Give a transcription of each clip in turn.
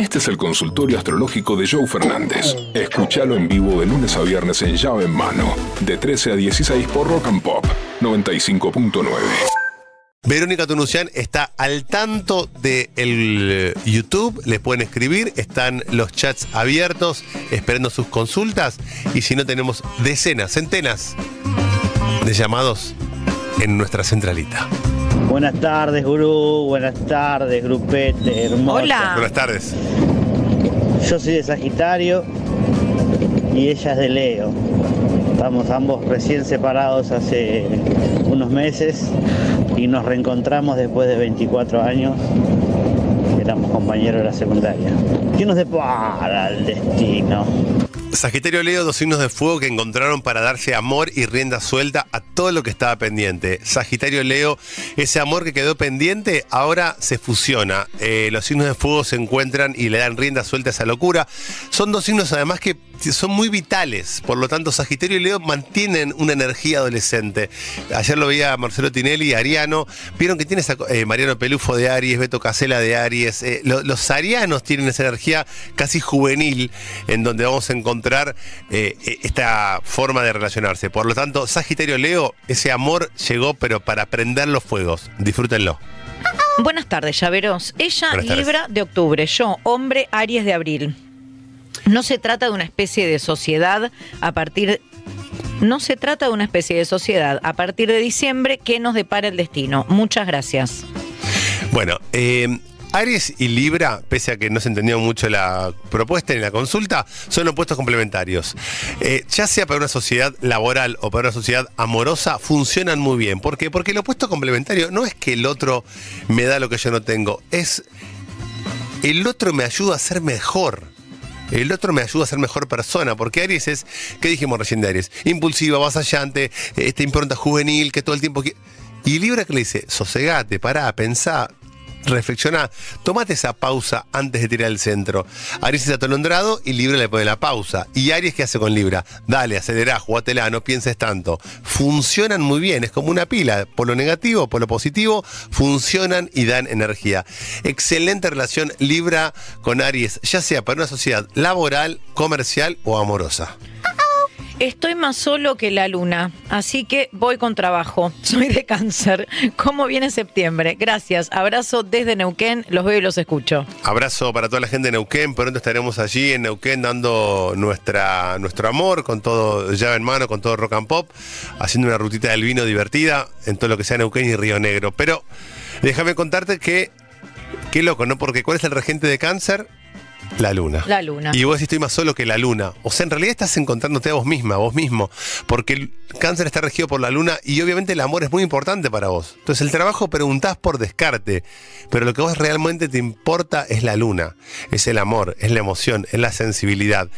Este es el consultorio astrológico de Joe Fernández. Escúchalo en vivo de lunes a viernes en llave en mano, de 13 a 16 por Rock and Pop 95.9. Verónica Tunucian está al tanto del el YouTube, les pueden escribir, están los chats abiertos esperando sus consultas y si no tenemos decenas, centenas de llamados en nuestra centralita. Buenas tardes, gurú. Buenas tardes, grupete hermoso. Hola. Buenas tardes. Yo soy de Sagitario y ella es de Leo. Estamos ambos recién separados hace unos meses y nos reencontramos después de 24 años. Éramos compañeros de la secundaria. ¿Qué nos depara el destino? Sagitario Leo, dos signos de fuego que encontraron para darse amor y rienda suelta a todo lo que estaba pendiente. Sagitario Leo, ese amor que quedó pendiente ahora se fusiona. Eh, los signos de fuego se encuentran y le dan rienda suelta a esa locura. Son dos signos además que son muy vitales, por lo tanto Sagitario y Leo mantienen una energía adolescente. Ayer lo veía Marcelo Tinelli, Ariano, vieron que tiene esa, eh, Mariano Pelufo de Aries, Beto Casela de Aries, eh, lo- los arianos tienen esa energía casi juvenil en donde vamos a encontrar eh, eh, esta forma de relacionarse. Por lo tanto, Sagitario Leo, ese amor llegó pero para prender los fuegos. Disfrútenlo. Buenas tardes, llaveros. Ella, tardes. Libra de octubre. Yo, hombre, Aries de abril. No se trata de una especie de sociedad a partir. No se trata de una especie de sociedad a partir de diciembre que nos depara el destino. Muchas gracias. Bueno, eh, Aries y Libra, pese a que no se entendió mucho la propuesta ni la consulta, son opuestos complementarios. Eh, ya sea para una sociedad laboral o para una sociedad amorosa, funcionan muy bien. ¿Por qué? Porque el opuesto complementario no es que el otro me da lo que yo no tengo, es el otro me ayuda a ser mejor. El otro me ayuda a ser mejor persona, porque Aries es, ¿qué dijimos recién de Aries? Impulsiva, vasallante, esta impronta juvenil que todo el tiempo... Y Libra que le dice, sosegate, pará, pensá, reflexiona, tomate esa pausa antes de tirar el centro. Aries es atolondrado y Libra le pone la pausa. ¿Y Aries qué hace con Libra? Dale, acelerá, jugátela, no pienses tanto. Funcionan muy bien, es como una pila, por lo negativo, por lo positivo, funcionan y dan energía. Excelente relación Libra con Aries, ya sea para una sociedad laboral, comercial o amorosa. Estoy más solo que la luna, así que voy con trabajo. Soy de cáncer. ¿Cómo viene septiembre? Gracias. Abrazo desde Neuquén. Los veo y los escucho. Abrazo para toda la gente de Neuquén. Pronto estaremos allí en Neuquén dando nuestra, nuestro amor con todo llave en mano, con todo rock and pop, haciendo una rutita del vino divertida en todo lo que sea Neuquén y Río Negro. Pero déjame contarte que, qué loco, ¿no? Porque ¿cuál es el regente de cáncer? La luna. La luna. Y vos decís, estoy más solo que la luna. O sea, en realidad estás encontrándote a vos misma, a vos mismo. Porque el cáncer está regido por la luna y obviamente el amor es muy importante para vos. Entonces el trabajo preguntás por descarte. Pero lo que vos realmente te importa es la luna. Es el amor, es la emoción, es la sensibilidad.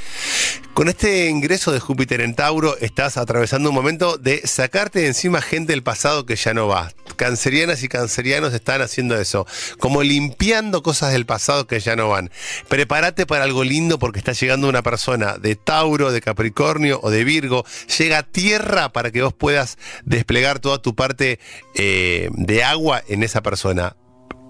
Con este ingreso de Júpiter en Tauro estás atravesando un momento de sacarte de encima gente del pasado que ya no va. Cancerianas y cancerianos están haciendo eso, como limpiando cosas del pasado que ya no van. Prepárate para algo lindo porque está llegando una persona de Tauro, de Capricornio o de Virgo. Llega a tierra para que vos puedas desplegar toda tu parte eh, de agua en esa persona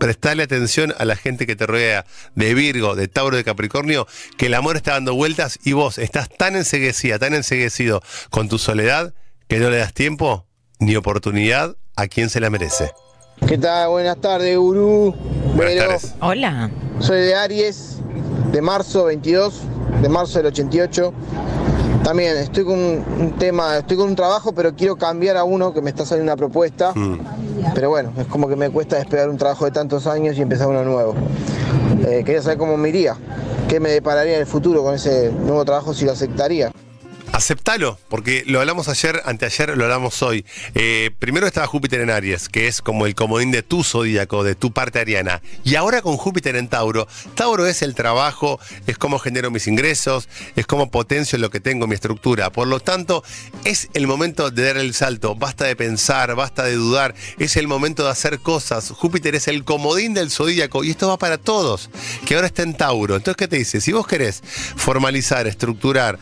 prestarle atención a la gente que te rodea de Virgo, de Tauro, de Capricornio, que el amor está dando vueltas y vos estás tan enseguecida, tan enseguecido con tu soledad que no le das tiempo ni oportunidad a quien se la merece. ¿Qué tal? Buenas tardes, gurú. Buenas Vero. tardes. Hola. Soy de Aries, de marzo 22, de marzo del 88. También estoy con un tema, estoy con un trabajo, pero quiero cambiar a uno que me está saliendo una propuesta. Mm. Pero bueno, es como que me cuesta despegar un trabajo de tantos años y empezar uno nuevo. Eh, quería saber cómo me iría, qué me depararía en el futuro con ese nuevo trabajo, si lo aceptaría. Aceptalo, porque lo hablamos ayer, anteayer, lo hablamos hoy. Eh, primero estaba Júpiter en Aries, que es como el comodín de tu zodíaco, de tu parte ariana. Y ahora con Júpiter en Tauro, Tauro es el trabajo, es cómo genero mis ingresos, es cómo potencio lo que tengo, mi estructura. Por lo tanto, es el momento de dar el salto. Basta de pensar, basta de dudar. Es el momento de hacer cosas. Júpiter es el comodín del zodíaco y esto va para todos, que ahora está en Tauro. Entonces, ¿qué te dice? Si vos querés formalizar, estructurar,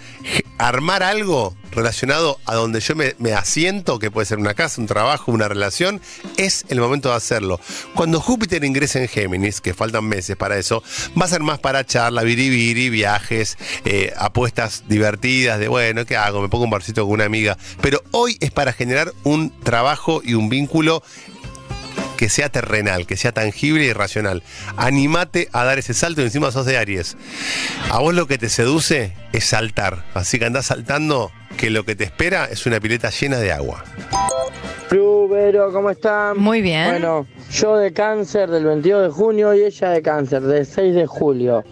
armar algo relacionado a donde yo me, me asiento, que puede ser una casa, un trabajo, una relación, es el momento de hacerlo. Cuando Júpiter ingrese en Géminis, que faltan meses para eso, va a ser más para charla, biribiri, viajes, eh, apuestas divertidas de, bueno, ¿qué hago? Me pongo un barcito con una amiga. Pero hoy es para generar un trabajo y un vínculo que sea terrenal, que sea tangible y racional. Animate a dar ese salto y encima sos de Aries. A vos lo que te seduce es saltar. Así que andás saltando que lo que te espera es una pileta llena de agua. Vero, ¿cómo están? Muy bien. Bueno, yo de cáncer del 22 de junio y ella de cáncer del 6 de julio.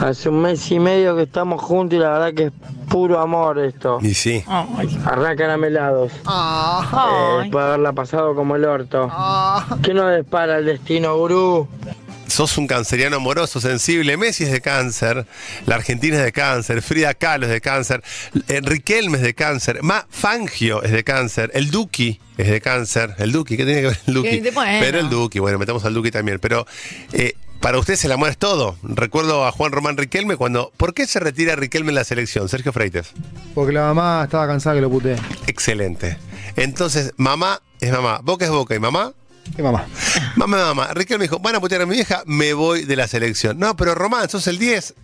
Hace un mes y medio que estamos juntos y la verdad que es puro amor esto. Y sí. Ay. Arranca caramelados. Eh, Ay. después de haberla pasado como el orto. ¿Qué nos despara el destino, gurú? Sos un canceriano amoroso, sensible. Messi es de cáncer, la Argentina es de cáncer, Frida Kahlo es de cáncer, eh, Riquelme es de cáncer, Ma Fangio es de cáncer, el Duki es de cáncer. El Duki, ¿qué tiene que ver el Duki? Bueno. Pero el Duki, bueno, metemos al Duki también. Pero eh, para ustedes el amor es todo. Recuerdo a Juan Román Riquelme cuando. ¿Por qué se retira Riquelme en la selección? Sergio Freites. Porque la mamá estaba cansada que lo puté. Excelente. Entonces, mamá es mamá, boca es boca y mamá. ¿Qué mamá? Mamá, mamá. Riquelme dijo, van a putear a mi vieja, me voy de la selección. No, pero Román, sos el 10.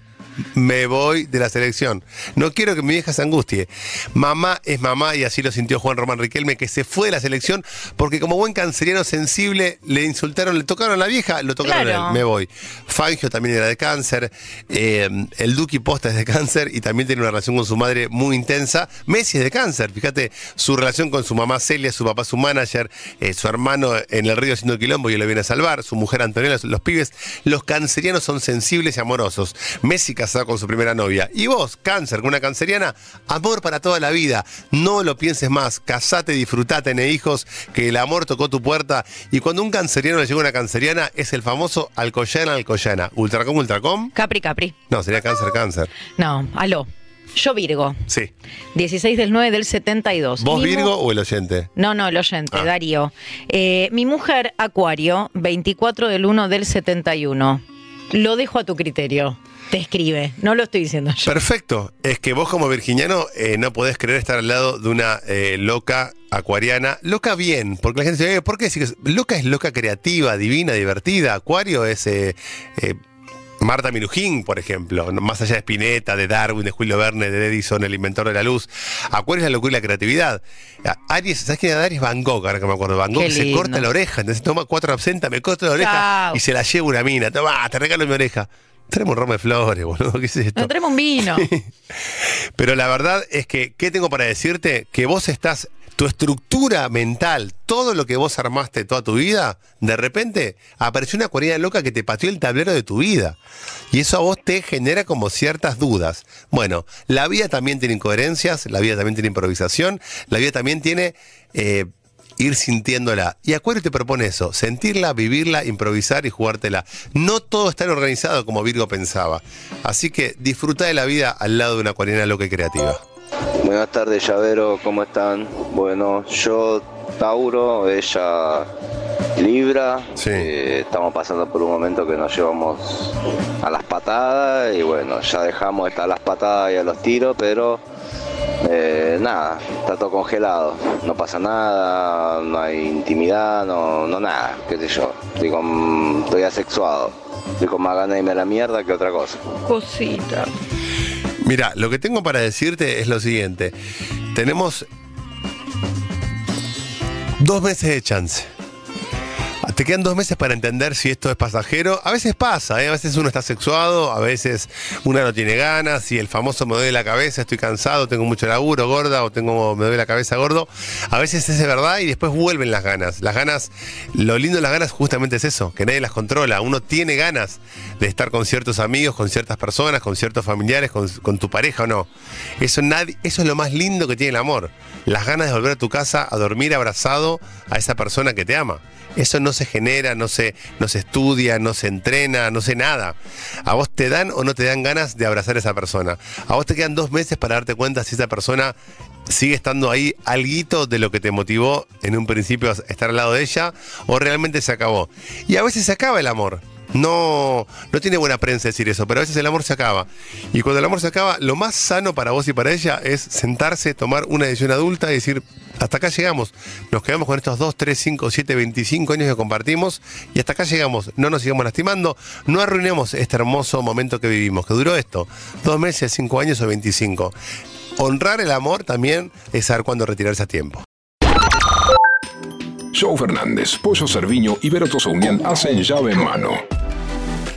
Me voy de la selección. No quiero que mi vieja se angustie. Mamá es mamá y así lo sintió Juan Román Riquelme, que se fue de la selección porque como buen canceriano sensible le insultaron, le tocaron a la vieja, lo tocaron a él. Me voy. Fangio también era de cáncer. eh, el Duki Posta es de cáncer y también tiene una relación con su madre muy intensa. Messi es de cáncer. Fíjate, su relación con su mamá Celia, su papá su manager, eh, su hermano en el río haciendo quilombo y lo viene a salvar, su mujer Antonella, los pibes. Los cancerianos son sensibles y amorosos. Messi casado con su primera novia. Y vos, cáncer, con una canceriana, amor para toda la vida. No lo pienses más. Casate, disfrutate, tené hijos, que el amor tocó tu puerta. Y cuando un canceriano le llega una canceriana, es el famoso Alcoyana, Alcoyana. Ultracom, Ultracom. Capri, Capri. No, sería cáncer, cáncer. No, aló. Yo Virgo, Sí. 16 del 9 del 72. ¿Vos Mi Virgo o el oyente? No, no, el oyente, Ah. Darío. Eh, mi mujer, Acuario, 24 del 1 del 71. Lo dejo a tu criterio. Te escribe, no lo estoy diciendo yo. Perfecto. Es que vos como virginiano eh, no podés creer estar al lado de una eh, loca acuariana. Loca bien, porque la gente dice, "Eh, ¿por qué? decís que loca es loca creativa, divina, divertida. Acuario es... eh, Marta Minujín, por ejemplo, más allá de Spinetta, de Darwin, de Julio Verne, de Edison, el inventor de la luz. Acuario es la locura y la creatividad. Aries, ¿sabes quién era Aries? Van Gogh, ahora que me acuerdo. Van Gogh se corta la oreja, entonces toma cuatro absentas, me corto la oreja Chao. y se la lleva una mina. Toma, te regalo mi oreja. Traemos un ramo de flores, boludo, ¿qué es esto? Nos traemos un vino. Pero la verdad es que, ¿qué tengo para decirte? Que vos estás, tu estructura mental, todo lo que vos armaste toda tu vida, de repente apareció una cuarina loca que te pateó el tablero de tu vida. Y eso a vos te genera como ciertas dudas. Bueno, la vida también tiene incoherencias, la vida también tiene improvisación, la vida también tiene... eh, ir sintiéndola. Y Acuario te propone eso, sentirla, vivirla, improvisar y jugártela. No todo está organizado como Virgo pensaba. Así que disfruta de la vida al lado de una acuariana loca y creativa. Buenas tardes, Llavero, ¿cómo están? Bueno, yo Tauro, ella Libra. Sí. Eh, estamos pasando por un momento que nos llevamos a las patadas y bueno, ya dejamos de estar a las patadas y a los tiros, pero eh, nada, está todo congelado. No pasa nada, no hay intimidad, no, no nada, qué sé yo. Estoy, con- estoy asexuado. Estoy con más ganas de irme a la mierda que otra cosa. Cosita. Mira, lo que tengo para decirte es lo siguiente. Tenemos dos meses de chance. Te quedan dos meses para entender si esto es pasajero. A veces pasa, ¿eh? a veces uno está sexuado, a veces una no tiene ganas y el famoso me duele la cabeza, estoy cansado, tengo mucho laburo, gorda, o tengo me duele la cabeza, gordo. A veces es verdad y después vuelven las ganas. Las ganas, lo lindo de las ganas justamente es eso, que nadie las controla. Uno tiene ganas de estar con ciertos amigos, con ciertas personas, con ciertos familiares, con, tu pareja o no. Eso, eso es lo más lindo que tiene el amor. Las ganas de volver a tu casa a dormir abrazado a esa persona que te ama. Eso no se genera, no se, no se estudia, no se entrena, no sé nada. A vos te dan o no te dan ganas de abrazar a esa persona. A vos te quedan dos meses para darte cuenta si esa persona sigue estando ahí alguito de lo que te motivó en un principio a estar al lado de ella o realmente se acabó. Y a veces se acaba el amor. No, no tiene buena prensa decir eso, pero a veces el amor se acaba. Y cuando el amor se acaba, lo más sano para vos y para ella es sentarse, tomar una decisión adulta y decir, hasta acá llegamos. Nos quedamos con estos 2, 3, 5, 7, 25 años que compartimos y hasta acá llegamos. No nos sigamos lastimando, no arruinemos este hermoso momento que vivimos, que duró esto, dos meses, cinco años o 25. Honrar el amor también es saber cuándo retirarse a tiempo. Joe Fernández, Pollo Cerviño y Vero Tosaunian hacen llave en mano.